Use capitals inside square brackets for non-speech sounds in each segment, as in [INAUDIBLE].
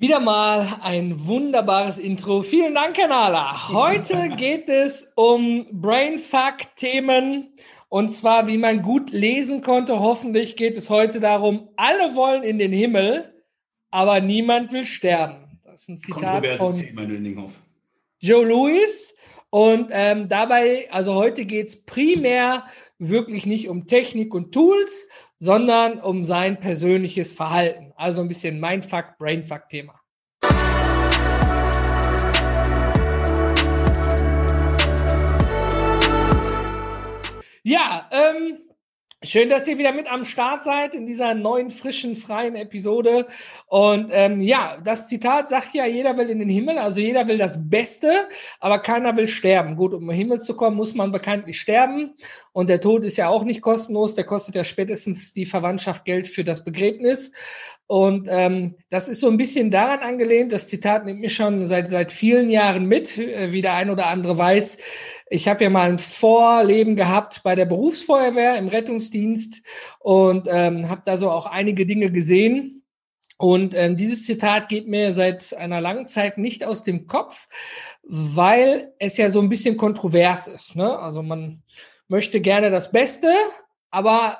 Wieder mal ein wunderbares Intro. Vielen Dank, Herr Nala. Heute geht es um Brainfuck-Themen und zwar, wie man gut lesen konnte. Hoffentlich geht es heute darum, alle wollen in den Himmel, aber niemand will sterben. Das ist ein Zitat von Thema, Joe Louis. Und ähm, dabei, also heute geht es primär wirklich nicht um Technik und Tools, sondern um sein persönliches Verhalten. Also ein bisschen Mindfuck, Brainfuck-Thema. Ja, ähm, Schön, dass ihr wieder mit am Start seid in dieser neuen, frischen, freien Episode. Und ähm, ja, das Zitat sagt ja, jeder will in den Himmel, also jeder will das Beste, aber keiner will sterben. Gut, um den Himmel zu kommen, muss man bekanntlich sterben. Und der Tod ist ja auch nicht kostenlos, der kostet ja spätestens die Verwandtschaft Geld für das Begräbnis. Und ähm, das ist so ein bisschen daran angelehnt, das Zitat nimmt mich schon seit, seit vielen Jahren mit, äh, wie der ein oder andere weiß ich habe ja mal ein Vorleben gehabt bei der Berufsfeuerwehr im Rettungsdienst und ähm, habe da so auch einige Dinge gesehen. Und ähm, dieses Zitat geht mir seit einer langen Zeit nicht aus dem Kopf, weil es ja so ein bisschen kontrovers ist. Ne? Also man möchte gerne das Beste, aber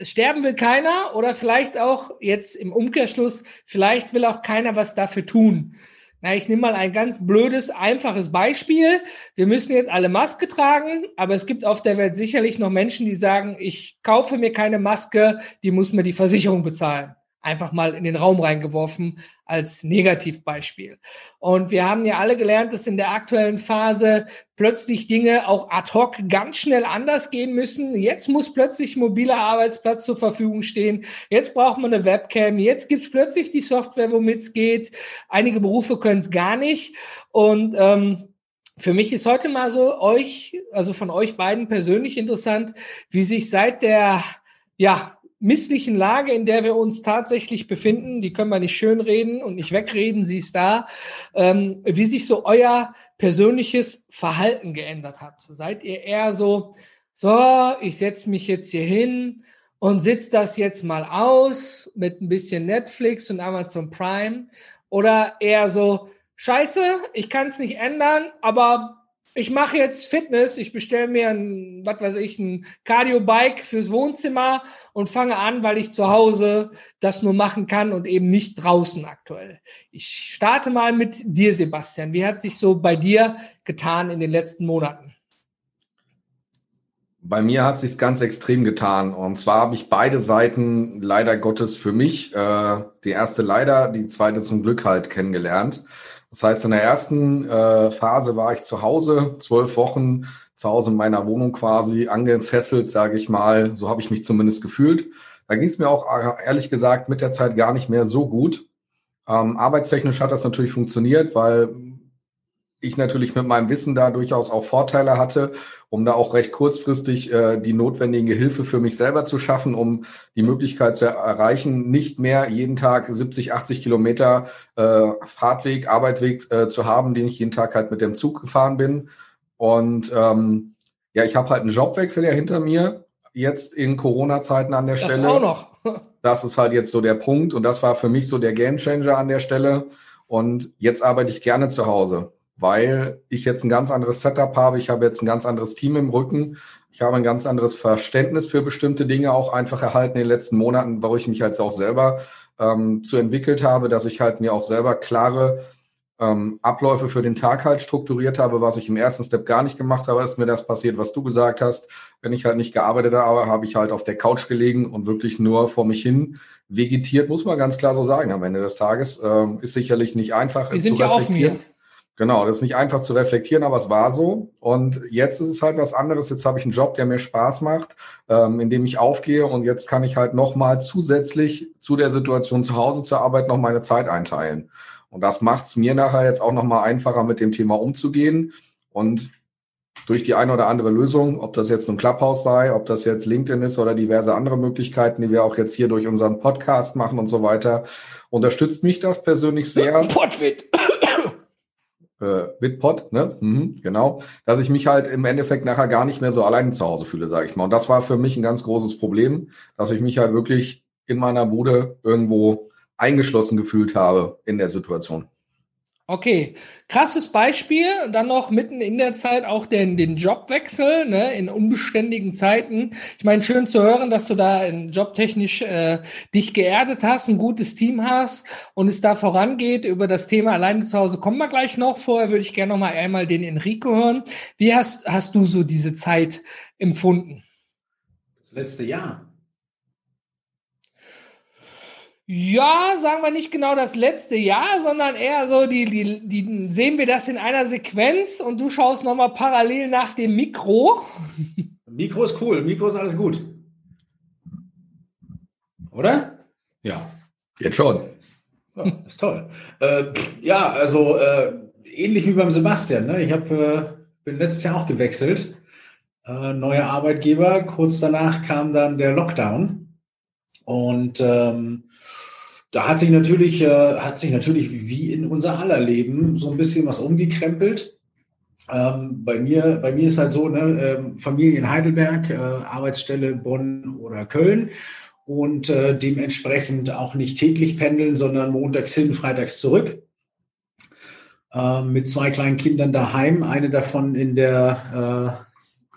sterben will keiner oder vielleicht auch jetzt im Umkehrschluss, vielleicht will auch keiner was dafür tun. Na, ich nehme mal ein ganz blödes, einfaches Beispiel. Wir müssen jetzt alle Maske tragen, aber es gibt auf der Welt sicherlich noch Menschen, die sagen, ich kaufe mir keine Maske, die muss mir die Versicherung bezahlen einfach mal in den Raum reingeworfen als Negativbeispiel. Und wir haben ja alle gelernt, dass in der aktuellen Phase plötzlich Dinge auch ad hoc ganz schnell anders gehen müssen. Jetzt muss plötzlich mobiler Arbeitsplatz zur Verfügung stehen. Jetzt braucht man eine Webcam. Jetzt gibt es plötzlich die Software, womit es geht. Einige Berufe können es gar nicht. Und ähm, für mich ist heute mal so euch, also von euch beiden persönlich interessant, wie sich seit der ja, misslichen Lage, in der wir uns tatsächlich befinden, die können wir nicht schönreden und nicht wegreden, sie ist da, ähm, wie sich so euer persönliches Verhalten geändert hat. Seid ihr eher so, so, ich setze mich jetzt hier hin und sitze das jetzt mal aus mit ein bisschen Netflix und Amazon Prime oder eher so, scheiße, ich kann es nicht ändern, aber ich mache jetzt Fitness, ich bestelle mir ein, was weiß ich, ein Cardio-Bike fürs Wohnzimmer und fange an, weil ich zu Hause das nur machen kann und eben nicht draußen aktuell. Ich starte mal mit dir, Sebastian. Wie hat sich so bei dir getan in den letzten Monaten? Bei mir hat sich ganz extrem getan. Und zwar habe ich beide Seiten leider Gottes für mich, äh, die erste leider, die zweite zum Glück halt kennengelernt. Das heißt, in der ersten äh, Phase war ich zu Hause, zwölf Wochen zu Hause in meiner Wohnung quasi angefesselt, sage ich mal. So habe ich mich zumindest gefühlt. Da ging es mir auch äh, ehrlich gesagt mit der Zeit gar nicht mehr so gut. Ähm, arbeitstechnisch hat das natürlich funktioniert, weil ich natürlich mit meinem Wissen da durchaus auch Vorteile hatte, um da auch recht kurzfristig äh, die notwendige Hilfe für mich selber zu schaffen, um die Möglichkeit zu erreichen, nicht mehr jeden Tag 70, 80 Kilometer äh, Fahrtweg, Arbeitsweg äh, zu haben, den ich jeden Tag halt mit dem Zug gefahren bin. Und ähm, ja, ich habe halt einen Jobwechsel ja hinter mir, jetzt in Corona-Zeiten an der das Stelle. Das auch noch. [LAUGHS] das ist halt jetzt so der Punkt und das war für mich so der Gamechanger an der Stelle. Und jetzt arbeite ich gerne zu Hause weil ich jetzt ein ganz anderes Setup habe. Ich habe jetzt ein ganz anderes Team im Rücken. Ich habe ein ganz anderes Verständnis für bestimmte Dinge auch einfach erhalten in den letzten Monaten, wo ich mich halt auch selber ähm, zu entwickelt habe, dass ich halt mir auch selber klare ähm, Abläufe für den Tag halt strukturiert habe, was ich im ersten Step gar nicht gemacht habe, ist mir das passiert, was du gesagt hast. Wenn ich halt nicht gearbeitet habe, habe ich halt auf der Couch gelegen und wirklich nur vor mich hin vegetiert, muss man ganz klar so sagen. Am Ende des Tages ähm, ist sicherlich nicht einfach. Wir sind ja auch mir. Genau, das ist nicht einfach zu reflektieren, aber es war so. Und jetzt ist es halt was anderes. Jetzt habe ich einen Job, der mir Spaß macht, ähm, in dem ich aufgehe. Und jetzt kann ich halt nochmal zusätzlich zu der Situation zu Hause zur Arbeit noch meine Zeit einteilen. Und das macht es mir nachher jetzt auch nochmal einfacher, mit dem Thema umzugehen. Und durch die eine oder andere Lösung, ob das jetzt ein Clubhouse sei, ob das jetzt LinkedIn ist oder diverse andere Möglichkeiten, die wir auch jetzt hier durch unseren Podcast machen und so weiter, unterstützt mich das persönlich sehr. Potwit äh, Bitpot, ne? Mhm, genau, dass ich mich halt im Endeffekt nachher gar nicht mehr so allein zu Hause fühle, sage ich mal. Und das war für mich ein ganz großes Problem, dass ich mich halt wirklich in meiner Bude irgendwo eingeschlossen gefühlt habe in der Situation. Okay, krasses Beispiel. Dann noch mitten in der Zeit auch den, den Jobwechsel ne, in unbeständigen Zeiten. Ich meine, schön zu hören, dass du da jobtechnisch äh, dich geerdet hast, ein gutes Team hast und es da vorangeht. Über das Thema alleine zu Hause kommen wir gleich noch. Vorher würde ich gerne noch mal einmal den Enrico hören. Wie hast, hast du so diese Zeit empfunden? Das letzte Jahr. Ja, sagen wir nicht genau das letzte Jahr, sondern eher so, die, die, die sehen wir das in einer Sequenz und du schaust nochmal parallel nach dem Mikro. Mikro ist cool, Mikro ist alles gut. Oder? Ja. Jetzt schon. Ja, ist toll. Äh, ja, also äh, ähnlich wie beim Sebastian. Ne? Ich hab, äh, bin letztes Jahr auch gewechselt. Äh, neuer Arbeitgeber. Kurz danach kam dann der Lockdown. Und ähm, da hat sich natürlich, äh, hat sich natürlich wie in unser aller Leben so ein bisschen was umgekrempelt. Ähm, bei mir, bei mir ist halt so, ne, ähm, Familie in Heidelberg, äh, Arbeitsstelle Bonn oder Köln und äh, dementsprechend auch nicht täglich pendeln, sondern montags hin, freitags zurück. Ähm, mit zwei kleinen Kindern daheim, eine davon in der,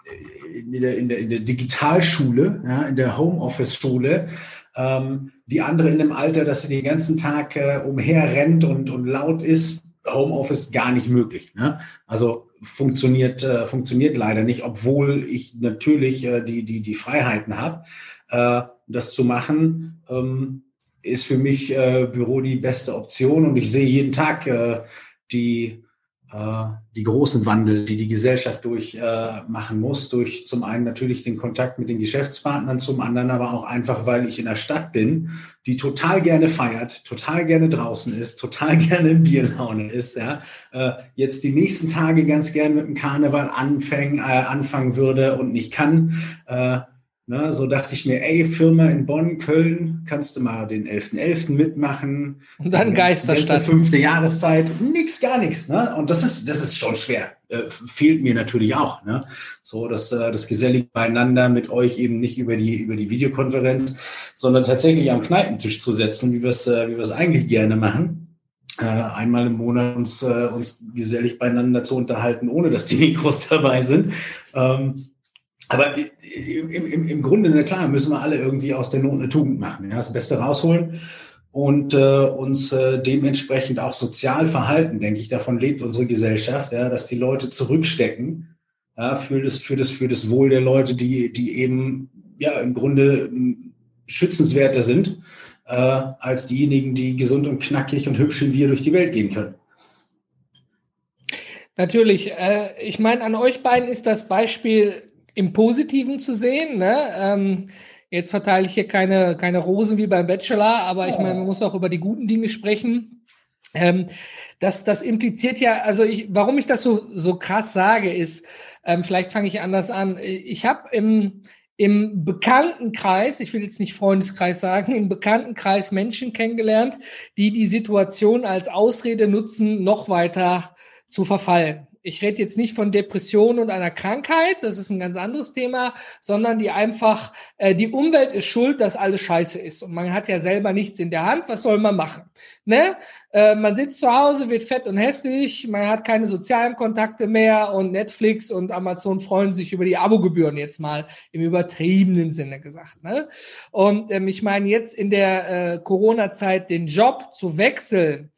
äh, in der, in der, in der Digitalschule, ja, in der Homeoffice-Schule. Ähm, die andere in einem Alter, dass sie den ganzen Tag äh, umherrennt und, und laut ist, Homeoffice gar nicht möglich. Ne? Also funktioniert, äh, funktioniert leider nicht, obwohl ich natürlich äh, die, die, die Freiheiten habe, äh, das zu machen. Ähm, ist für mich äh, Büro die beste Option und ich sehe jeden Tag äh, die die großen Wandel, die die Gesellschaft durchmachen äh, muss, durch zum einen natürlich den Kontakt mit den Geschäftspartnern, zum anderen aber auch einfach, weil ich in der Stadt bin, die total gerne feiert, total gerne draußen ist, total [LAUGHS] gerne in Bierlaune ist, ja, äh, jetzt die nächsten Tage ganz gerne mit dem Karneval anfangen, äh, anfangen würde und nicht kann. Äh, Ne, so dachte ich mir, ey, Firma in Bonn, Köln, kannst du mal den 11.11. .11. mitmachen. Und dann Geisterstadt. fünfte Jahreszeit, nix, gar nichts. Ne? Und das ist, das ist schon schwer. Äh, fehlt mir natürlich auch. Ne? So, dass äh, das gesellig beieinander mit euch eben nicht über die, über die Videokonferenz, sondern tatsächlich am Kneipentisch zu setzen, wie wir es äh, wie wir es eigentlich gerne machen. Äh, einmal im Monat uns, äh, uns gesellig beieinander zu unterhalten, ohne dass die Mikros [LAUGHS] dabei sind. Ähm, aber im, im, im Grunde, na klar, müssen wir alle irgendwie aus der Not eine Tugend machen, ja, das Beste rausholen und äh, uns äh, dementsprechend auch sozial verhalten, denke ich. Davon lebt unsere Gesellschaft, ja, dass die Leute zurückstecken ja, für, das, für, das, für das Wohl der Leute, die, die eben ja im Grunde schützenswerter sind äh, als diejenigen, die gesund und knackig und hübsch wie wir durch die Welt gehen können. Natürlich. Äh, ich meine, an euch beiden ist das Beispiel im Positiven zu sehen. Ne? Ähm, jetzt verteile ich hier keine, keine Rosen wie beim Bachelor, aber ich meine, man muss auch über die guten Dinge sprechen. Ähm, das, das impliziert ja, also ich, warum ich das so, so krass sage, ist, ähm, vielleicht fange ich anders an. Ich habe im, im Bekanntenkreis, ich will jetzt nicht Freundeskreis sagen, im Bekanntenkreis Menschen kennengelernt, die die Situation als Ausrede nutzen, noch weiter zu verfallen ich rede jetzt nicht von Depressionen und einer Krankheit, das ist ein ganz anderes Thema, sondern die einfach, äh, die Umwelt ist schuld, dass alles scheiße ist. Und man hat ja selber nichts in der Hand, was soll man machen? Ne? Äh, man sitzt zu Hause, wird fett und hässlich, man hat keine sozialen Kontakte mehr und Netflix und Amazon freuen sich über die Abogebühren jetzt mal im übertriebenen Sinne gesagt. Ne? Und ähm, ich meine, jetzt in der äh, Corona-Zeit den Job zu wechseln,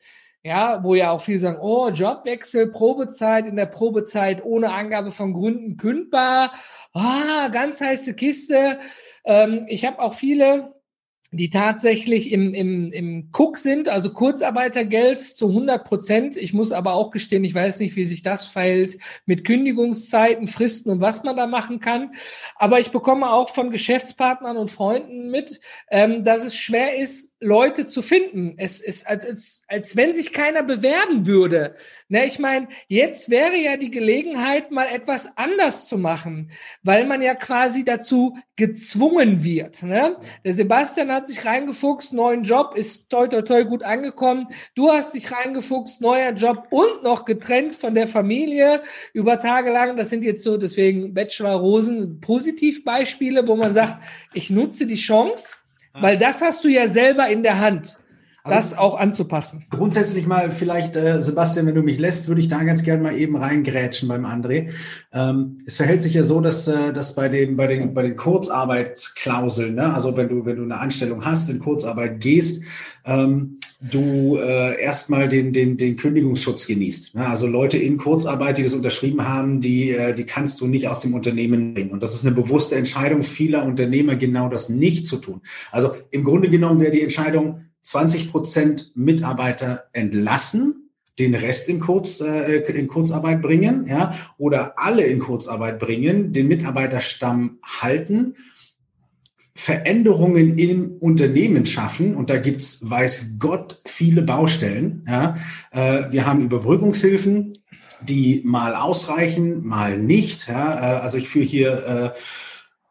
ja, wo ja auch viele sagen, oh, Jobwechsel, Probezeit, in der Probezeit ohne Angabe von Gründen kündbar. Ah, ganz heiße Kiste. Ähm, ich habe auch viele die tatsächlich im, im, im Cook sind, also Kurzarbeitergeld zu 100 Prozent. Ich muss aber auch gestehen, ich weiß nicht, wie sich das verhält mit Kündigungszeiten, Fristen und was man da machen kann. Aber ich bekomme auch von Geschäftspartnern und Freunden mit, ähm, dass es schwer ist, Leute zu finden. Es ist, als, als, als wenn sich keiner bewerben würde. Ne, ich meine, jetzt wäre ja die Gelegenheit, mal etwas anders zu machen, weil man ja quasi dazu gezwungen wird. Ne? Der Sebastian hat sich reingefuchst, neuen Job, ist toi toi toi gut angekommen. Du hast dich reingefuchst, neuer Job und noch getrennt von der Familie über Tage lang. Das sind jetzt so deswegen Bachelor Rosen Positivbeispiele, wo man sagt, ich nutze die Chance weil das hast du ja selber in der Hand, also das auch anzupassen. Grundsätzlich mal vielleicht, äh, Sebastian, wenn du mich lässt, würde ich da ganz gerne mal eben reingrätschen beim André. Ähm, es verhält sich ja so, dass, äh, dass bei, den, bei, den, bei den Kurzarbeitsklauseln, ne, also wenn du, wenn du eine Anstellung hast, in Kurzarbeit gehst, ähm, du äh, erstmal den, den, den Kündigungsschutz genießt. Ja, also Leute in Kurzarbeit, die das unterschrieben haben, die, äh, die kannst du nicht aus dem Unternehmen bringen. Und das ist eine bewusste Entscheidung vieler Unternehmer, genau das nicht zu tun. Also im Grunde genommen wäre die Entscheidung, 20 Prozent Mitarbeiter entlassen, den Rest in, Kurz, äh, in Kurzarbeit bringen, ja, oder alle in Kurzarbeit bringen, den Mitarbeiterstamm halten Veränderungen im Unternehmen schaffen. Und da gibt's, weiß Gott, viele Baustellen. Ja. Äh, wir haben Überbrückungshilfen, die mal ausreichen, mal nicht. Ja. Äh, also ich führe hier äh,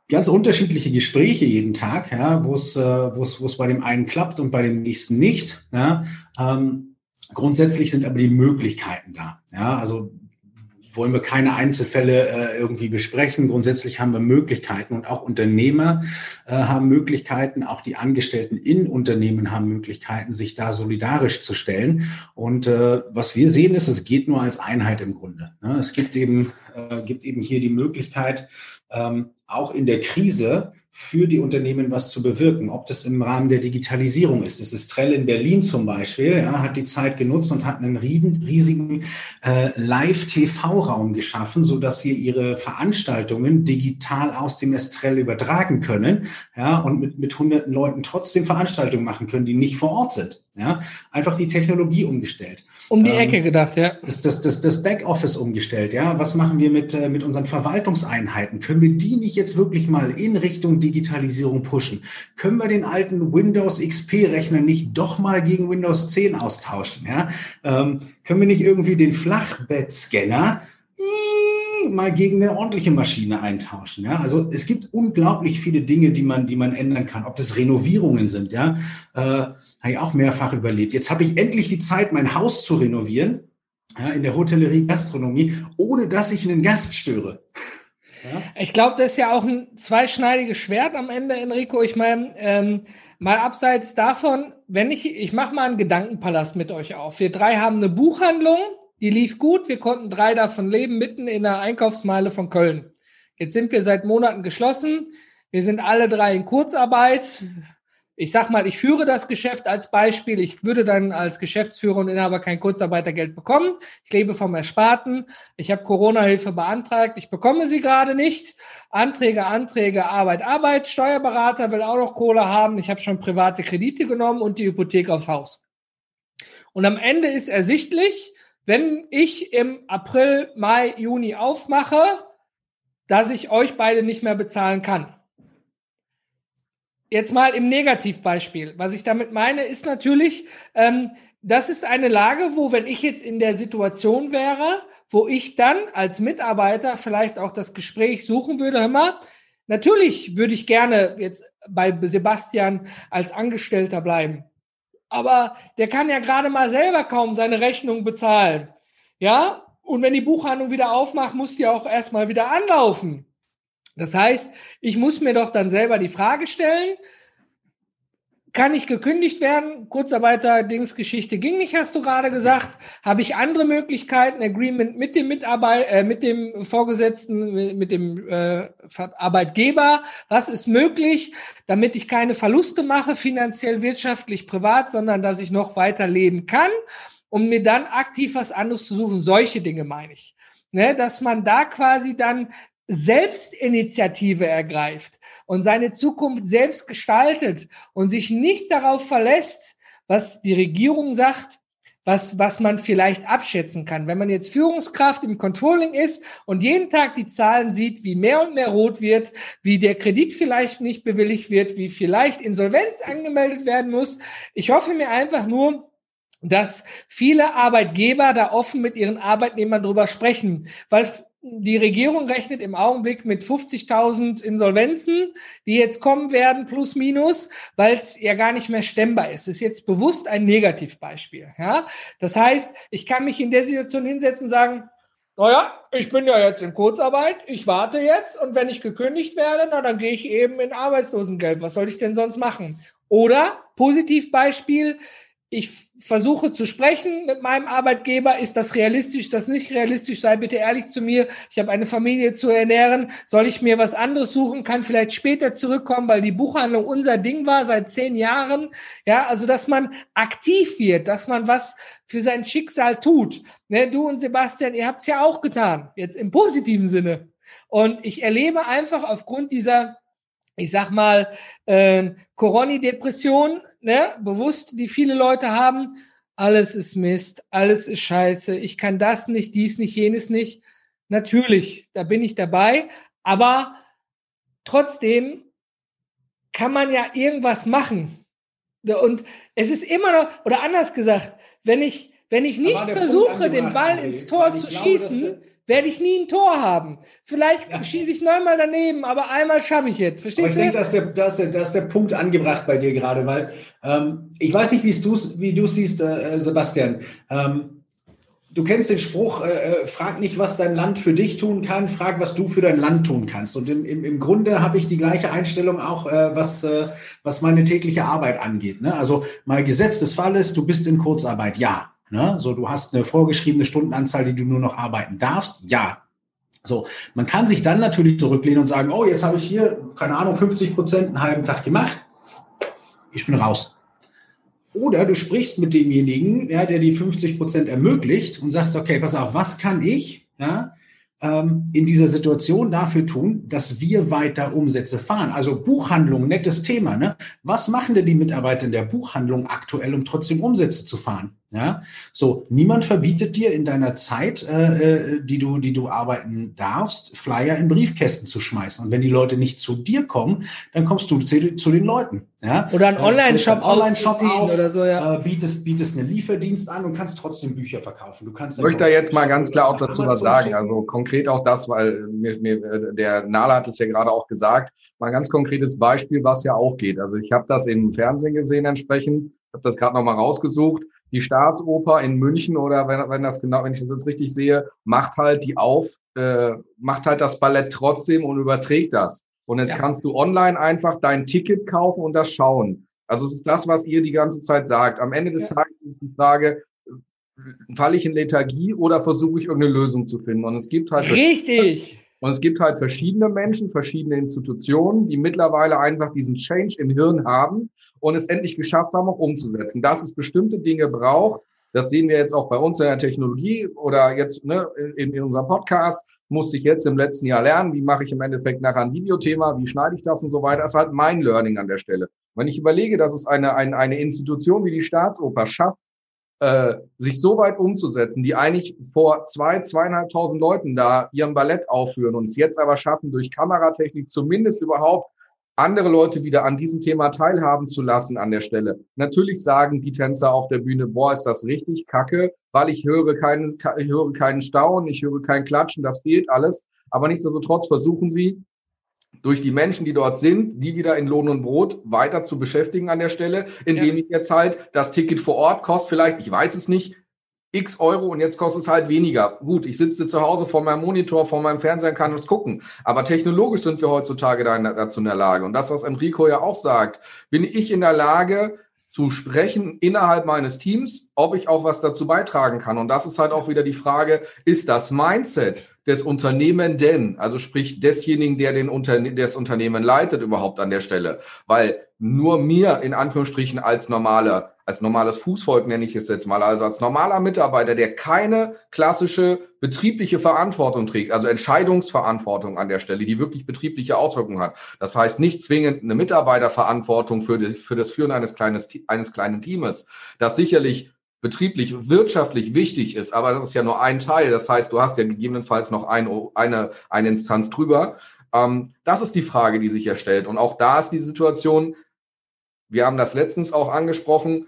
ganz unterschiedliche Gespräche jeden Tag, ja, wo es wo es wo es bei dem einen klappt und bei dem nächsten nicht. Ja. Ähm, grundsätzlich sind aber die Möglichkeiten da. Ja, also wollen wir keine Einzelfälle äh, irgendwie besprechen. Grundsätzlich haben wir Möglichkeiten und auch Unternehmer äh, haben Möglichkeiten, auch die Angestellten in Unternehmen haben Möglichkeiten, sich da solidarisch zu stellen. Und äh, was wir sehen ist, es geht nur als Einheit im Grunde. Ne? Es gibt eben, äh, gibt eben hier die Möglichkeit, ähm, auch in der Krise für die Unternehmen was zu bewirken. Ob das im Rahmen der Digitalisierung ist. Das ist Trell in Berlin zum Beispiel, ja, hat die Zeit genutzt und hat einen riesigen äh, Live-TV-Raum geschaffen, so dass sie ihre Veranstaltungen digital aus dem Estrell übertragen können, ja, und mit, mit hunderten Leuten trotzdem Veranstaltungen machen können, die nicht vor Ort sind. Ja, einfach die Technologie umgestellt. Um die ähm, Ecke gedacht, ja. Das, das, das, das Backoffice umgestellt, ja. Was machen wir mit, äh, mit unseren Verwaltungseinheiten? Können wir die nicht jetzt wirklich mal in Richtung Digitalisierung pushen? Können wir den alten Windows XP-Rechner nicht doch mal gegen Windows 10 austauschen, ja? Ähm, können wir nicht irgendwie den Flachbettscanner mal gegen eine ordentliche Maschine eintauschen. Ja? Also es gibt unglaublich viele Dinge, die man, die man ändern kann. Ob das Renovierungen sind, ja, äh, habe ich auch mehrfach überlebt. Jetzt habe ich endlich die Zeit, mein Haus zu renovieren, ja, in der Hotellerie, Gastronomie, ohne dass ich einen Gast störe. Ja? Ich glaube, das ist ja auch ein zweischneidiges Schwert am Ende, Enrico. Ich meine, ähm, mal abseits davon, wenn ich, ich mache mal einen Gedankenpalast mit euch auf. Wir drei haben eine Buchhandlung, die lief gut. Wir konnten drei davon leben, mitten in der Einkaufsmeile von Köln. Jetzt sind wir seit Monaten geschlossen. Wir sind alle drei in Kurzarbeit. Ich sag mal, ich führe das Geschäft als Beispiel. Ich würde dann als Geschäftsführer und Inhaber kein Kurzarbeitergeld bekommen. Ich lebe vom Ersparten. Ich habe Corona-Hilfe beantragt. Ich bekomme sie gerade nicht. Anträge, Anträge, Arbeit, Arbeit. Steuerberater will auch noch Kohle haben. Ich habe schon private Kredite genommen und die Hypothek aufs Haus. Und am Ende ist ersichtlich, wenn ich im April, Mai, Juni aufmache, dass ich euch beide nicht mehr bezahlen kann. Jetzt mal im Negativbeispiel. Was ich damit meine, ist natürlich, ähm, das ist eine Lage, wo, wenn ich jetzt in der Situation wäre, wo ich dann als Mitarbeiter vielleicht auch das Gespräch suchen würde, hör mal, natürlich würde ich gerne jetzt bei Sebastian als Angestellter bleiben aber der kann ja gerade mal selber kaum seine Rechnung bezahlen. Ja, und wenn die Buchhandlung wieder aufmacht, muss die auch erstmal wieder anlaufen. Das heißt, ich muss mir doch dann selber die Frage stellen, kann ich gekündigt werden? Kurzarbeiter-Dingsgeschichte ging nicht, hast du gerade gesagt. Habe ich andere Möglichkeiten? Agreement mit dem Mitarbeit, äh, mit dem Vorgesetzten, mit dem äh, Arbeitgeber? Was ist möglich, damit ich keine Verluste mache, finanziell, wirtschaftlich, privat, sondern dass ich noch weiter leben kann, um mir dann aktiv was anderes zu suchen? Solche Dinge meine ich. Ne, dass man da quasi dann Selbstinitiative ergreift und seine Zukunft selbst gestaltet und sich nicht darauf verlässt, was die Regierung sagt, was, was man vielleicht abschätzen kann. Wenn man jetzt Führungskraft im Controlling ist und jeden Tag die Zahlen sieht, wie mehr und mehr rot wird, wie der Kredit vielleicht nicht bewilligt wird, wie vielleicht Insolvenz angemeldet werden muss. Ich hoffe mir einfach nur, dass viele Arbeitgeber da offen mit ihren Arbeitnehmern drüber sprechen, weil die Regierung rechnet im Augenblick mit 50.000 Insolvenzen, die jetzt kommen werden, plus minus, weil es ja gar nicht mehr stemmbar ist. Das ist jetzt bewusst ein Negativbeispiel. Ja? Das heißt, ich kann mich in der Situation hinsetzen und sagen, naja, ich bin ja jetzt in Kurzarbeit, ich warte jetzt und wenn ich gekündigt werde, na, dann gehe ich eben in Arbeitslosengeld. Was soll ich denn sonst machen? Oder, Positivbeispiel, ich versuche zu sprechen mit meinem Arbeitgeber. Ist das realistisch? Ist das nicht realistisch? Sei bitte ehrlich zu mir. Ich habe eine Familie zu ernähren. Soll ich mir was anderes suchen? Kann vielleicht später zurückkommen, weil die Buchhandlung unser Ding war seit zehn Jahren. Ja, also, dass man aktiv wird, dass man was für sein Schicksal tut. Ne, du und Sebastian, ihr habt es ja auch getan. Jetzt im positiven Sinne. Und ich erlebe einfach aufgrund dieser ich sag mal, äh, Coroni-Depression, ne, bewusst, die viele Leute haben, alles ist Mist, alles ist scheiße, ich kann das nicht, dies nicht, jenes nicht. Natürlich, da bin ich dabei, aber trotzdem kann man ja irgendwas machen. Und es ist immer noch, oder anders gesagt, wenn ich, wenn ich nicht versuche, den Ball ins Tor zu glaube, schießen, werde ich nie ein Tor haben. Vielleicht ja. schieße ich neunmal daneben, aber einmal schaffe ich es. Verstehst aber ich du? Ich denke, der, dass, der, dass der Punkt angebracht bei dir gerade, weil ähm, ich weiß nicht, wie du siehst, äh, Sebastian. Ähm, du kennst den Spruch, äh, äh, frag nicht, was dein Land für dich tun kann, frag, was du für dein Land tun kannst. Und im, im, im Grunde habe ich die gleiche Einstellung auch, äh, was, äh, was meine tägliche Arbeit angeht. Ne? Also mal Gesetz des Falles, du bist in Kurzarbeit, ja. Ne? So, du hast eine vorgeschriebene Stundenanzahl, die du nur noch arbeiten darfst. Ja. So, man kann sich dann natürlich zurücklehnen und sagen, oh, jetzt habe ich hier, keine Ahnung, 50 Prozent einen halben Tag gemacht. Ich bin raus. Oder du sprichst mit demjenigen, ja, der die 50 Prozent ermöglicht und sagst, okay, pass auf, was kann ich, ja, ähm, in dieser Situation dafür tun, dass wir weiter Umsätze fahren. Also Buchhandlung, nettes Thema. Ne? Was machen denn die Mitarbeiter in der Buchhandlung aktuell, um trotzdem Umsätze zu fahren? Ja, so niemand verbietet dir in deiner Zeit, äh, äh, die du, die du arbeiten darfst, Flyer in Briefkästen zu schmeißen. Und wenn die Leute nicht zu dir kommen, dann kommst du zu, zu den Leuten. Ja, oder ein Online-Shop, Online-Shop auf, oder so, ja. Äh, bietest, bietest einen Lieferdienst an und kannst trotzdem Bücher verkaufen. Du kannst. Ich möchte da jetzt mal ganz klar auch dazu was sagen. Also konkret auch das, weil mir, mir äh, der Nala hat es ja gerade auch gesagt. Mal ein ganz konkretes Beispiel, was ja auch geht. Also ich habe das im Fernsehen gesehen entsprechend. habe das gerade nochmal rausgesucht die Staatsoper in München oder wenn, wenn das genau, wenn ich das jetzt richtig sehe, macht halt die auf, äh, macht halt das Ballett trotzdem und überträgt das. Und jetzt ja. kannst du online einfach dein Ticket kaufen und das schauen. Also es ist das, was ihr die ganze Zeit sagt. Am Ende des ja. Tages ist die Frage, falle ich in Lethargie oder versuche ich irgendeine Lösung zu finden? Und es gibt halt richtig. Und es gibt halt verschiedene Menschen, verschiedene Institutionen, die mittlerweile einfach diesen Change im Hirn haben und es endlich geschafft haben, auch umzusetzen. Dass es bestimmte Dinge braucht, das sehen wir jetzt auch bei uns in der Technologie oder jetzt ne, in, in unserem Podcast, musste ich jetzt im letzten Jahr lernen, wie mache ich im Endeffekt nachher ein Videothema, wie schneide ich das und so weiter. Das ist halt mein Learning an der Stelle. Wenn ich überlege, dass es eine, eine, eine Institution wie die Staatsoper schafft, äh, sich so weit umzusetzen, die eigentlich vor zwei, zweieinhalbtausend Leuten da ihren Ballett aufführen und es jetzt aber schaffen, durch Kameratechnik zumindest überhaupt andere Leute wieder an diesem Thema teilhaben zu lassen an der Stelle. Natürlich sagen die Tänzer auf der Bühne, boah, ist das richtig kacke, weil ich höre keinen, ich höre keinen Staunen, ich höre kein Klatschen, das fehlt alles. Aber nichtsdestotrotz versuchen sie, durch die Menschen, die dort sind, die wieder in Lohn und Brot weiter zu beschäftigen an der Stelle, indem ja. ich jetzt halt das Ticket vor Ort kostet vielleicht, ich weiß es nicht, x Euro und jetzt kostet es halt weniger. Gut, ich sitze zu Hause vor meinem Monitor, vor meinem Fernseher und kann es gucken. Aber technologisch sind wir heutzutage dazu in der Lage. Und das, was Enrico ja auch sagt, bin ich in der Lage, zu sprechen innerhalb meines Teams, ob ich auch was dazu beitragen kann. Und das ist halt auch wieder die Frage, ist das Mindset des Unternehmenden, also sprich desjenigen, der den Unterne das Unternehmen leitet überhaupt an der Stelle. Weil nur mir in Anführungsstrichen als normaler, als normales Fußvolk nenne ich es jetzt mal, also als normaler Mitarbeiter, der keine klassische betriebliche Verantwortung trägt, also Entscheidungsverantwortung an der Stelle, die wirklich betriebliche Auswirkungen hat. Das heißt nicht zwingend eine Mitarbeiterverantwortung für, die, für das Führen eines, kleines, eines kleinen Teames, das sicherlich betrieblich, wirtschaftlich wichtig ist, aber das ist ja nur ein Teil. Das heißt, du hast ja gegebenenfalls noch ein, eine, eine Instanz drüber. Ähm, das ist die Frage, die sich ja stellt. Und auch da ist die Situation, wir haben das letztens auch angesprochen,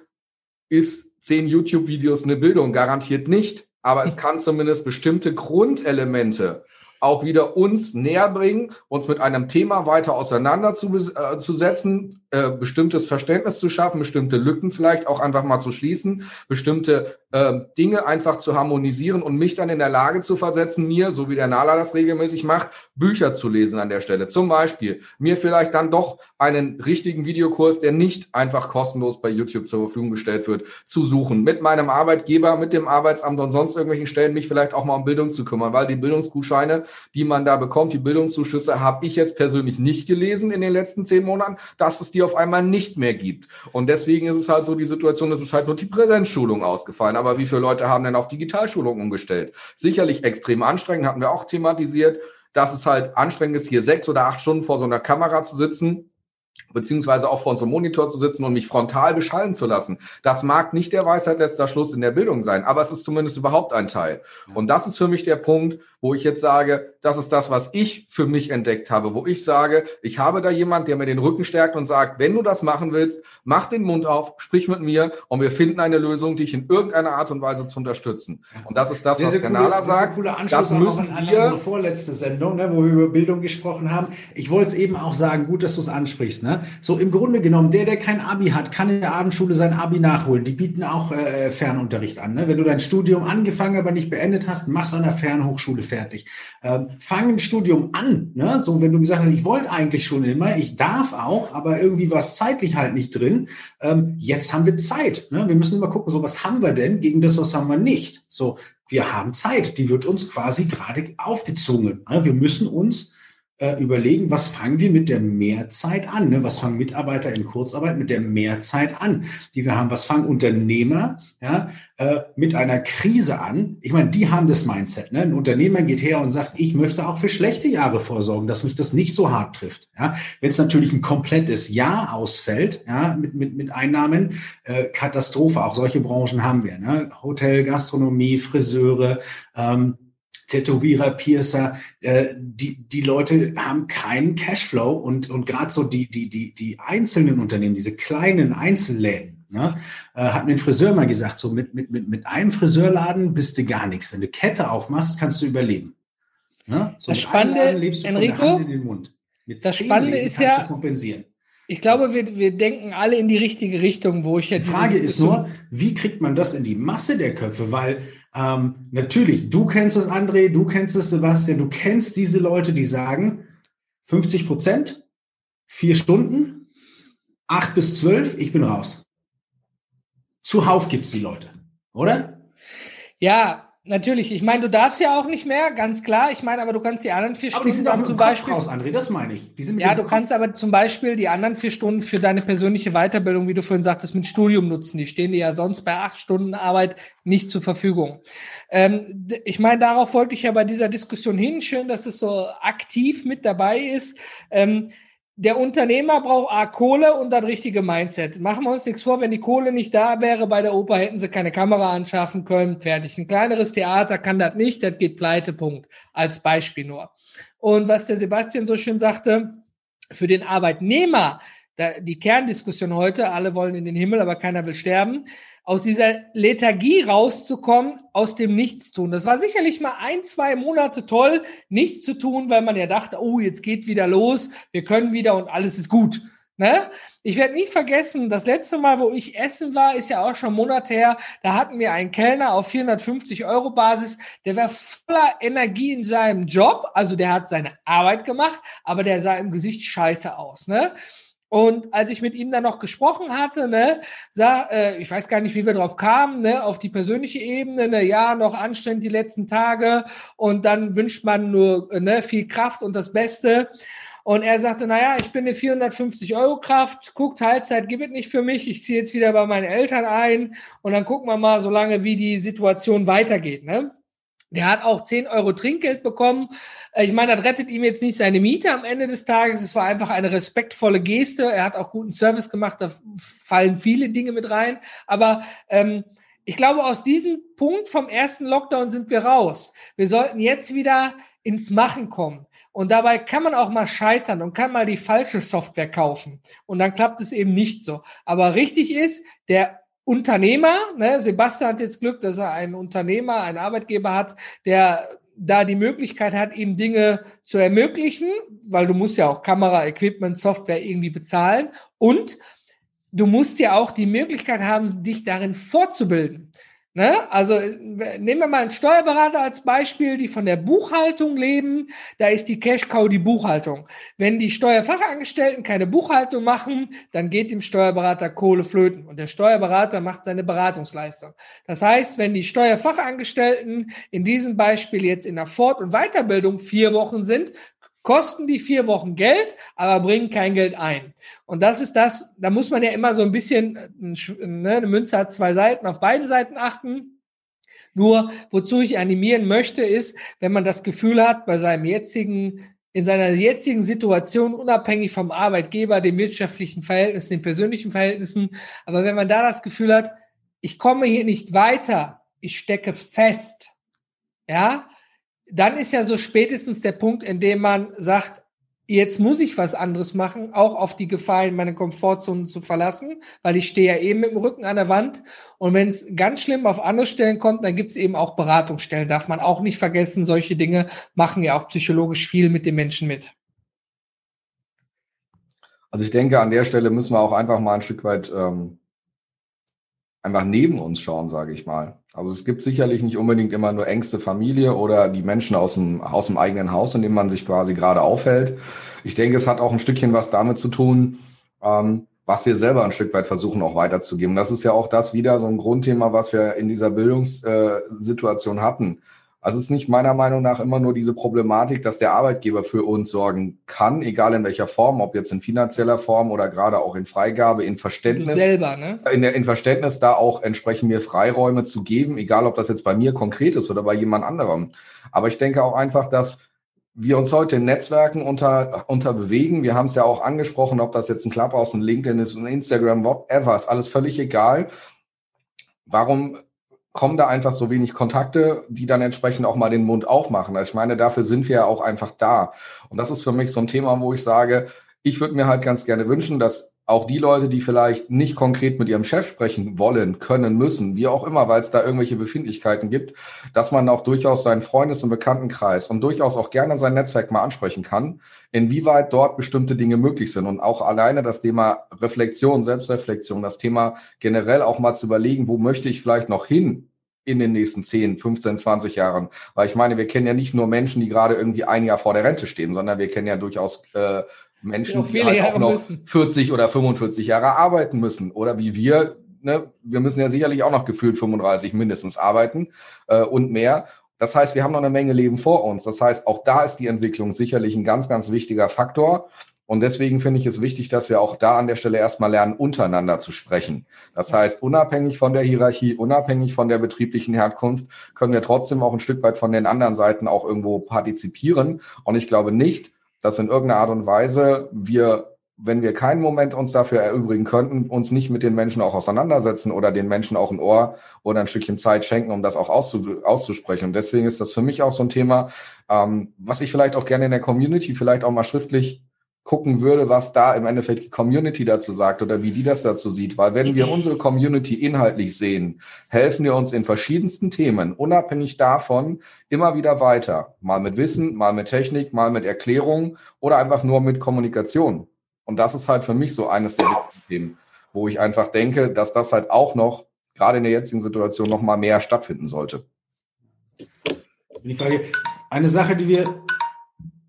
ist zehn YouTube-Videos eine Bildung? Garantiert nicht. Aber es [LAUGHS] kann zumindest bestimmte Grundelemente auch wieder uns näher bringen, uns mit einem Thema weiter auseinanderzusetzen, äh, bestimmtes Verständnis zu schaffen, bestimmte Lücken vielleicht auch einfach mal zu schließen, bestimmte äh, Dinge einfach zu harmonisieren und mich dann in der Lage zu versetzen, mir, so wie der Nala das regelmäßig macht, Bücher zu lesen an der Stelle. Zum Beispiel mir vielleicht dann doch einen richtigen Videokurs, der nicht einfach kostenlos bei YouTube zur Verfügung gestellt wird, zu suchen. Mit meinem Arbeitgeber, mit dem Arbeitsamt und sonst irgendwelchen Stellen mich vielleicht auch mal um Bildung zu kümmern, weil die Bildungsgutscheine die man da bekommt, die Bildungszuschüsse, habe ich jetzt persönlich nicht gelesen in den letzten zehn Monaten, dass es die auf einmal nicht mehr gibt. Und deswegen ist es halt so die Situation, es ist halt nur die Präsenzschulung ausgefallen. Aber wie viele Leute haben denn auf Digitalschulung umgestellt? Sicherlich extrem anstrengend, hatten wir auch thematisiert, dass es halt anstrengend ist, hier sechs oder acht Stunden vor so einer Kamera zu sitzen beziehungsweise auch vor unserem Monitor zu sitzen und mich frontal beschallen zu lassen. Das mag nicht der Weisheit letzter Schluss in der Bildung sein, aber es ist zumindest überhaupt ein Teil. Und das ist für mich der Punkt, wo ich jetzt sage, das ist das, was ich für mich entdeckt habe, wo ich sage, ich habe da jemand, der mir den Rücken stärkt und sagt, wenn du das machen willst, mach den Mund auf, sprich mit mir und wir finden eine Lösung, dich in irgendeiner Art und Weise zu unterstützen. Und das ist das, was Kanala sagt. Das müssen an, wir. Unsere vorletzte Sendung, ne, wo wir über Bildung gesprochen haben. Ich wollte es eben auch sagen, gut, dass du es ansprichst. Ne? So im Grunde genommen, der, der kein Abi hat, kann in der Abendschule sein Abi nachholen. Die bieten auch äh, Fernunterricht an. Ne? Wenn du dein Studium angefangen, aber nicht beendet hast, mach's an der Fernhochschule fertig. Ähm, fang ein Studium an, ne? so wenn du gesagt hast, ich wollte eigentlich schon immer, ich darf auch, aber irgendwie war es zeitlich halt nicht drin. Ähm, jetzt haben wir Zeit. Ne? Wir müssen immer gucken, so was haben wir denn gegen das, was haben wir nicht. So, wir haben Zeit, die wird uns quasi gerade aufgezwungen. Ne? Wir müssen uns äh, überlegen, was fangen wir mit der Mehrzeit an? Ne? Was fangen Mitarbeiter in Kurzarbeit mit der Mehrzeit an, die wir haben? Was fangen Unternehmer ja, äh, mit einer Krise an? Ich meine, die haben das Mindset. Ne? Ein Unternehmer geht her und sagt, ich möchte auch für schlechte Jahre vorsorgen, dass mich das nicht so hart trifft. Ja? Wenn es natürlich ein komplettes Jahr ausfällt, ja, mit, mit, mit Einnahmen, äh, Katastrophe. Auch solche Branchen haben wir. Ne? Hotel, Gastronomie, Friseure, ähm, Tätowierer, Piercer, äh, die, die Leute haben keinen Cashflow und, und gerade so die, die, die, die einzelnen Unternehmen, diese kleinen Einzelläden, ne, äh, hat mir ein Friseur mal gesagt, so mit, mit, mit, mit einem Friseurladen bist du gar nichts. Wenn du Kette aufmachst, kannst du überleben. Ne? So das Spannende, lebst du Enrico, von der Hand in den Mund. Mit das Spannende Läden ist ja, kompensieren. Ich glaube, wir, wir denken alle in die richtige Richtung, wo ich jetzt. Die Frage ist nur, wie kriegt man das in die Masse der Köpfe? Weil ähm, natürlich, du kennst es, André, du kennst es, Sebastian, du kennst diese Leute, die sagen, 50 Prozent, vier Stunden, acht bis zwölf, ich bin raus. Zuhauf gibt es die Leute, oder? Ja, natürlich. Ich meine, du darfst ja auch nicht mehr, ganz klar. Ich meine, aber du kannst die anderen vier aber Stunden die sind dann zum Kopf Beispiel raus, André, das meine ich. ja, du Kopf. kannst aber zum Beispiel die anderen vier Stunden für deine persönliche Weiterbildung, wie du vorhin sagtest, mit Studium nutzen. Die stehen dir ja sonst bei acht Stunden Arbeit nicht zur Verfügung. Ähm, ich meine, darauf wollte ich ja bei dieser Diskussion hin. Schön, dass es so aktiv mit dabei ist. Ähm, der Unternehmer braucht A, Kohle und das richtige Mindset. Machen wir uns nichts vor, wenn die Kohle nicht da wäre bei der Oper, hätten sie keine Kamera anschaffen können. Fertig. Ein kleineres Theater kann das nicht, das geht pleite, Punkt. Als Beispiel nur. Und was der Sebastian so schön sagte, für den Arbeitnehmer, die Kerndiskussion heute, alle wollen in den Himmel, aber keiner will sterben, aus dieser Lethargie rauszukommen, aus dem Nichtstun. Das war sicherlich mal ein, zwei Monate toll, nichts zu tun, weil man ja dachte, oh, jetzt geht wieder los, wir können wieder und alles ist gut. Ne? Ich werde nie vergessen, das letzte Mal, wo ich essen war, ist ja auch schon Monate her, da hatten wir einen Kellner auf 450 Euro Basis, der war voller Energie in seinem Job, also der hat seine Arbeit gemacht, aber der sah im Gesicht scheiße aus. Ne? Und als ich mit ihm dann noch gesprochen hatte, ne, sah, äh, ich weiß gar nicht, wie wir drauf kamen, ne, auf die persönliche Ebene, ne, ja, noch anstrengend die letzten Tage und dann wünscht man nur ne, viel Kraft und das Beste. Und er sagte, naja, ich bin eine 450 Euro Kraft, guck, Teilzeit gibt es nicht für mich, ich ziehe jetzt wieder bei meinen Eltern ein und dann gucken wir mal so lange, wie die Situation weitergeht. Ne? Der hat auch 10 Euro Trinkgeld bekommen. Äh, ich meine, das rettet ihm jetzt nicht seine Miete am Ende des Tages. Es war einfach eine respektvolle Geste. Er hat auch guten Service gemacht. Da fallen viele Dinge mit rein. Aber ähm, ich glaube, aus diesem Punkt vom ersten Lockdown sind wir raus. Wir sollten jetzt wieder ins Machen kommen. Und dabei kann man auch mal scheitern und kann mal die falsche Software kaufen. Und dann klappt es eben nicht so. Aber richtig ist, der Unternehmer, ne, Sebastian hat jetzt Glück, dass er einen Unternehmer, einen Arbeitgeber hat, der da die Möglichkeit hat, ihm Dinge zu ermöglichen, weil du musst ja auch Kamera, Equipment, Software irgendwie bezahlen und du musst ja auch die Möglichkeit haben, dich darin fortzubilden. Ne? Also nehmen wir mal einen Steuerberater als Beispiel, die von der Buchhaltung leben. Da ist die Cash Cow die Buchhaltung. Wenn die Steuerfachangestellten keine Buchhaltung machen, dann geht dem Steuerberater Kohle flöten und der Steuerberater macht seine Beratungsleistung. Das heißt, wenn die Steuerfachangestellten in diesem Beispiel jetzt in der Fort- und Weiterbildung vier Wochen sind, kosten die vier Wochen Geld, aber bringen kein Geld ein. Und das ist das, da muss man ja immer so ein bisschen, äh, ne, eine Münze hat zwei Seiten, auf beiden Seiten achten. Nur, wozu ich animieren möchte, ist, wenn man das Gefühl hat, bei seinem jetzigen, in seiner jetzigen Situation, unabhängig vom Arbeitgeber, den wirtschaftlichen Verhältnissen, den persönlichen Verhältnissen, aber wenn man da das Gefühl hat, ich komme hier nicht weiter, ich stecke fest, ja, dann ist ja so spätestens der Punkt, in dem man sagt, jetzt muss ich was anderes machen, auch auf die Gefahr, in meine Komfortzone zu verlassen, weil ich stehe ja eben mit dem Rücken an der Wand. Und wenn es ganz schlimm auf andere Stellen kommt, dann gibt es eben auch Beratungsstellen. Darf man auch nicht vergessen, solche Dinge machen ja auch psychologisch viel mit den Menschen mit. Also ich denke, an der Stelle müssen wir auch einfach mal ein Stück weit ähm, einfach neben uns schauen, sage ich mal. Also es gibt sicherlich nicht unbedingt immer nur engste Familie oder die Menschen aus dem, aus dem eigenen Haus, in dem man sich quasi gerade aufhält. Ich denke, es hat auch ein Stückchen was damit zu tun, ähm, was wir selber ein Stück weit versuchen auch weiterzugeben. Das ist ja auch das wieder so ein Grundthema, was wir in dieser Bildungssituation hatten. Also es ist nicht meiner Meinung nach immer nur diese Problematik, dass der Arbeitgeber für uns sorgen kann, egal in welcher Form, ob jetzt in finanzieller Form oder gerade auch in Freigabe, in Verständnis. Du selber, ne? In, in Verständnis da auch entsprechend mir Freiräume zu geben, egal ob das jetzt bei mir konkret ist oder bei jemand anderem. Aber ich denke auch einfach, dass wir uns heute in Netzwerken unter, unter bewegen. Wir haben es ja auch angesprochen, ob das jetzt ein Clubhouse, ein LinkedIn ist, ein Instagram, whatever, ist alles völlig egal. Warum kommen da einfach so wenig Kontakte, die dann entsprechend auch mal den Mund aufmachen. Also ich meine, dafür sind wir ja auch einfach da. Und das ist für mich so ein Thema, wo ich sage, ich würde mir halt ganz gerne wünschen, dass auch die Leute, die vielleicht nicht konkret mit ihrem Chef sprechen wollen, können, müssen, wie auch immer, weil es da irgendwelche Befindlichkeiten gibt, dass man auch durchaus seinen Freundes- und Bekanntenkreis und durchaus auch gerne sein Netzwerk mal ansprechen kann, inwieweit dort bestimmte Dinge möglich sind. Und auch alleine das Thema Reflexion, Selbstreflexion, das Thema generell auch mal zu überlegen, wo möchte ich vielleicht noch hin in den nächsten 10, 15, 20 Jahren. Weil ich meine, wir kennen ja nicht nur Menschen, die gerade irgendwie ein Jahr vor der Rente stehen, sondern wir kennen ja durchaus äh, Menschen, die halt auch noch müssen. 40 oder 45 Jahre arbeiten müssen. Oder wie wir, ne, wir müssen ja sicherlich auch noch gefühlt 35 mindestens arbeiten äh, und mehr. Das heißt, wir haben noch eine Menge Leben vor uns. Das heißt, auch da ist die Entwicklung sicherlich ein ganz, ganz wichtiger Faktor. Und deswegen finde ich es wichtig, dass wir auch da an der Stelle erstmal lernen, untereinander zu sprechen. Das heißt, unabhängig von der Hierarchie, unabhängig von der betrieblichen Herkunft, können wir trotzdem auch ein Stück weit von den anderen Seiten auch irgendwo partizipieren. Und ich glaube nicht, dass in irgendeiner Art und Weise wir, wenn wir keinen Moment uns dafür erübrigen könnten, uns nicht mit den Menschen auch auseinandersetzen oder den Menschen auch ein Ohr oder ein Stückchen Zeit schenken, um das auch auszusprechen. Und deswegen ist das für mich auch so ein Thema, ähm, was ich vielleicht auch gerne in der Community vielleicht auch mal schriftlich gucken würde, was da im Endeffekt die Community dazu sagt oder wie die das dazu sieht. Weil wenn wir unsere Community inhaltlich sehen, helfen wir uns in verschiedensten Themen, unabhängig davon, immer wieder weiter. Mal mit Wissen, mal mit Technik, mal mit Erklärung oder einfach nur mit Kommunikation. Und das ist halt für mich so eines der wichtigen Themen, wo ich einfach denke, dass das halt auch noch, gerade in der jetzigen Situation, noch mal mehr stattfinden sollte. Eine Sache, die wir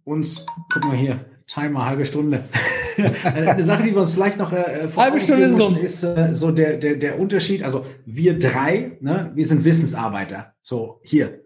uns, guck mal hier, Timer, halbe Stunde. [LAUGHS] Eine Sache, die wir uns vielleicht noch äh, halbe Stunde müssen, ist äh, so der, der, der Unterschied. Also wir drei, ne, wir sind Wissensarbeiter. So hier,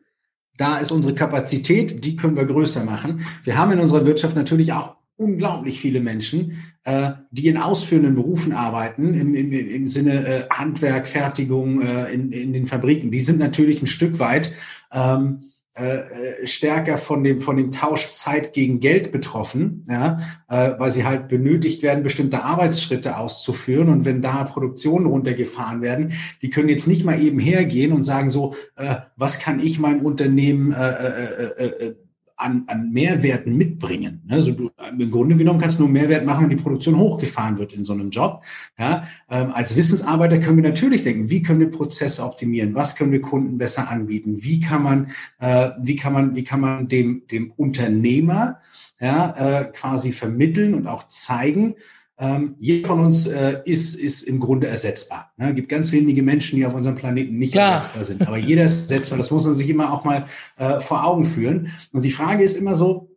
da ist unsere Kapazität, die können wir größer machen. Wir haben in unserer Wirtschaft natürlich auch unglaublich viele Menschen, äh, die in ausführenden Berufen arbeiten, im, im, im Sinne äh, Handwerk, Fertigung äh, in, in den Fabriken. Die sind natürlich ein Stück weit ähm, äh, stärker von dem, von dem Tausch Zeit gegen Geld betroffen, ja, äh, weil sie halt benötigt werden, bestimmte Arbeitsschritte auszuführen. Und wenn da Produktionen runtergefahren werden, die können jetzt nicht mal eben hergehen und sagen so, äh, was kann ich meinem Unternehmen äh, äh, äh, äh an, an Mehrwerten mitbringen. Also du, im Grunde genommen kannst du nur Mehrwert machen, wenn die Produktion hochgefahren wird in so einem Job. Ja, ähm, als Wissensarbeiter können wir natürlich denken, wie können wir Prozesse optimieren? Was können wir Kunden besser anbieten? Wie kann man, äh, wie kann man, wie kann man dem, dem Unternehmer ja, äh, quasi vermitteln und auch zeigen, ähm, jeder von uns äh, ist, ist im Grunde ersetzbar. Ne? Es gibt ganz wenige Menschen, die auf unserem Planeten nicht Klar. ersetzbar sind. Aber jeder ist ersetzbar. Das muss man sich immer auch mal äh, vor Augen führen. Und die Frage ist immer so,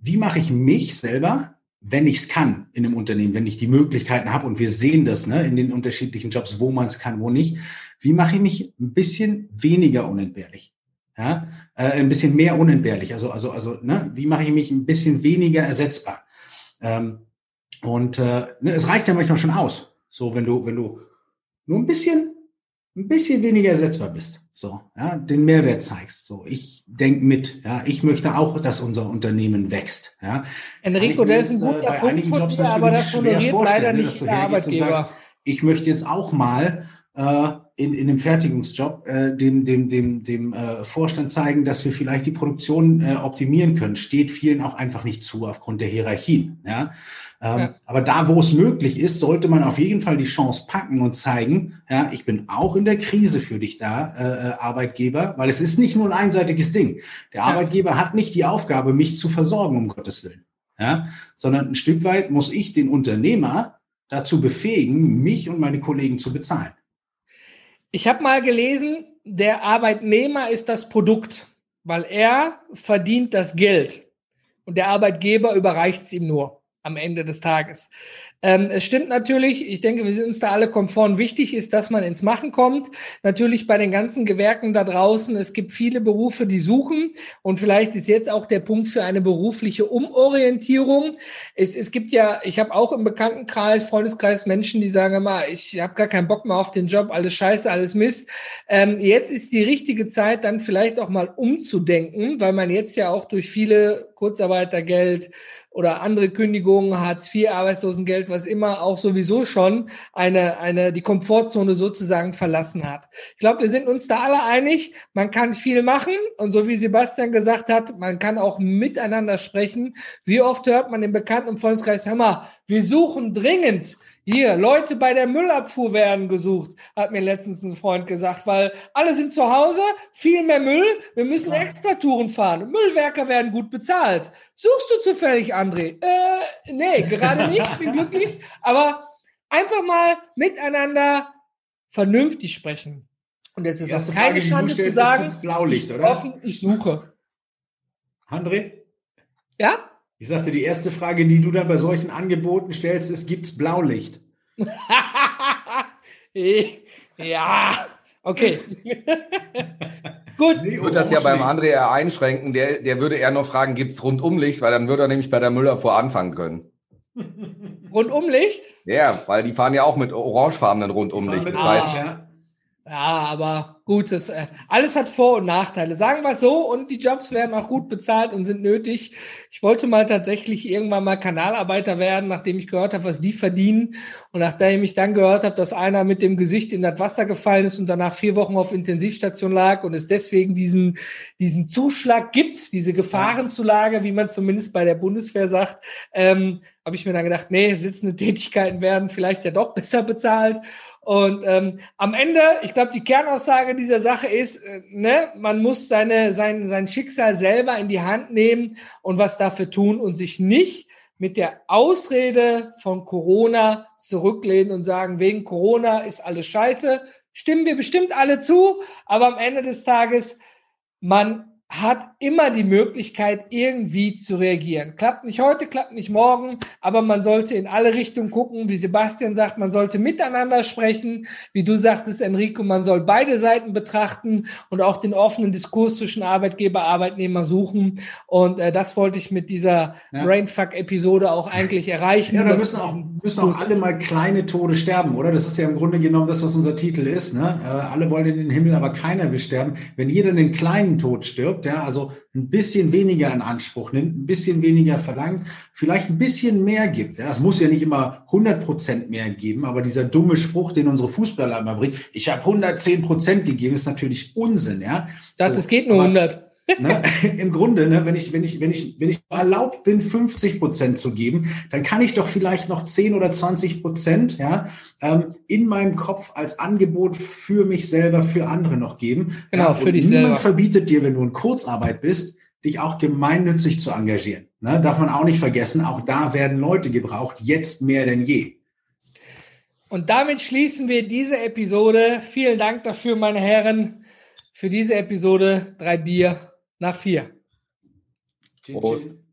wie mache ich mich selber, wenn ich es kann in einem Unternehmen, wenn ich die Möglichkeiten habe und wir sehen das ne, in den unterschiedlichen Jobs, wo man es kann, wo nicht. Wie mache ich mich ein bisschen weniger unentbehrlich? Ja, äh, ein bisschen mehr unentbehrlich. Also, also, also, ne, wie mache ich mich ein bisschen weniger ersetzbar? Ähm, und äh, ne, es reicht ja manchmal schon aus. So, wenn du, wenn du nur ein bisschen, ein bisschen weniger ersetzbar bist. So, ja, den Mehrwert zeigst. So, ich denke mit, ja, ich möchte auch, dass unser Unternehmen wächst. Ja. Enrico, der ist ein guter äh, Punkt von dir, aber das honoriert leider ne, nicht der Arbeitgeber. Sagst, ich möchte jetzt auch mal äh, in, in dem Fertigungsjob äh, dem, dem, dem, dem äh, Vorstand zeigen, dass wir vielleicht die Produktion äh, optimieren können. Steht vielen auch einfach nicht zu aufgrund der Hierarchien. Ja? Ähm, ja. Aber da, wo es möglich ist, sollte man auf jeden Fall die Chance packen und zeigen, ja, ich bin auch in der Krise für dich da, äh, äh Arbeitgeber, weil es ist nicht nur ein einseitiges Ding. Der ja. Arbeitgeber hat nicht die Aufgabe, mich zu versorgen, um Gottes Willen. Ja? Sondern ein Stück weit muss ich den Unternehmer dazu befähigen, mich und meine Kollegen zu bezahlen. Ich habe mal gelesen, der Arbeitnehmer ist das Produkt, weil er verdient das Geld und der Arbeitgeber überreicht es ihm nur am Ende des Tages. Ähm, es stimmt natürlich, ich denke, wir sind uns da alle konform. Wichtig ist, dass man ins Machen kommt. Natürlich bei den ganzen Gewerken da draußen, es gibt viele Berufe, die suchen und vielleicht ist jetzt auch der Punkt für eine berufliche Umorientierung. Es, es gibt ja, ich habe auch im Bekanntenkreis, Freundeskreis Menschen, die sagen immer, ich habe gar keinen Bock mehr auf den Job, alles scheiße, alles Mist. Ähm, jetzt ist die richtige Zeit, dann vielleicht auch mal umzudenken, weil man jetzt ja auch durch viele Kurzarbeitergeld, oder andere Kündigungen, Hartz IV, Arbeitslosengeld, was immer auch sowieso schon eine, eine, die Komfortzone sozusagen verlassen hat. Ich glaube, wir sind uns da alle einig. Man kann viel machen. Und so wie Sebastian gesagt hat, man kann auch miteinander sprechen. Wie oft hört man im Bekannten- und Freundeskreis, hör mal, wir suchen dringend hier, Leute bei der Müllabfuhr werden gesucht, hat mir letztens ein Freund gesagt, weil alle sind zu Hause, viel mehr Müll, wir müssen ja. extra Touren fahren. Müllwerker werden gut bezahlt. Suchst du zufällig, André? Äh, nee, gerade [LAUGHS] nicht, bin glücklich, aber einfach mal miteinander vernünftig sprechen. Und es ist auch keine Frage, Schande zu sagen, Blaulicht, oder? Offen, ich suche. André? Ja? Ich sagte, die erste Frage, die du dann bei solchen Angeboten stellst, ist, gibt es Blaulicht? [LAUGHS] ja, okay. [LAUGHS] Gut. Ich würde das ja beim André eher einschränken. Der, der würde eher noch fragen, gibt es Rundumlicht? Weil dann würde er nämlich bei der Müller vor anfangen können. Rundumlicht? Ja, weil die fahren ja auch mit orangefarbenen Rundumlicht. Das heißt, ja. Ja, aber gut, das, äh, alles hat Vor- und Nachteile. Sagen wir es so, und die Jobs werden auch gut bezahlt und sind nötig. Ich wollte mal tatsächlich irgendwann mal Kanalarbeiter werden, nachdem ich gehört habe, was die verdienen. Und nachdem ich dann gehört habe, dass einer mit dem Gesicht in das Wasser gefallen ist und danach vier Wochen auf Intensivstation lag und es deswegen diesen, diesen Zuschlag gibt, diese Gefahrenzulage, wie man zumindest bei der Bundeswehr sagt, ähm, habe ich mir dann gedacht, nee, sitzende Tätigkeiten werden vielleicht ja doch besser bezahlt. Und ähm, am Ende, ich glaube, die Kernaussage dieser Sache ist, äh, ne, man muss seine, sein, sein Schicksal selber in die Hand nehmen und was dafür tun und sich nicht mit der Ausrede von Corona zurücklehnen und sagen, wegen Corona ist alles scheiße. Stimmen wir bestimmt alle zu, aber am Ende des Tages, man hat immer die Möglichkeit, irgendwie zu reagieren. Klappt nicht heute, klappt nicht morgen, aber man sollte in alle Richtungen gucken. Wie Sebastian sagt, man sollte miteinander sprechen. Wie du sagtest, Enrico, man soll beide Seiten betrachten und auch den offenen Diskurs zwischen Arbeitgeber, Arbeitnehmer suchen. Und äh, das wollte ich mit dieser ja. Brainfuck-Episode auch eigentlich erreichen. Ja, da müssen auch, müssen auch alle mal kleine Tode sterben, oder? Das ist ja im Grunde genommen das, was unser Titel ist. Ne? Äh, alle wollen in den Himmel, aber keiner will sterben. Wenn jeder einen kleinen Tod stirbt, ja, also ein bisschen weniger in Anspruch nimmt, ein bisschen weniger verlangt, vielleicht ein bisschen mehr gibt. Ja, es muss ja nicht immer 100 Prozent mehr geben, aber dieser dumme Spruch, den unsere Fußballer immer bringen, ich habe 110 Prozent gegeben, ist natürlich Unsinn. Ja, das so, geht nur aber, 100. Ne? [LAUGHS] Im Grunde, ne, wenn ich, wenn ich, wenn ich, wenn ich erlaubt bin, 50 Prozent zu geben, dann kann ich doch vielleicht noch 10 oder 20 Prozent, ja, ähm, in meinem Kopf als Angebot für mich selber, für andere noch geben. Genau, ja, für dich niemand selber. Niemand verbietet dir, wenn du in Kurzarbeit bist, dich auch gemeinnützig zu engagieren. Ne? Darf man auch nicht vergessen, auch da werden Leute gebraucht, jetzt mehr denn je. Und damit schließen wir diese Episode. Vielen Dank dafür, meine Herren, für diese Episode. Drei Bier nach vier. Prost.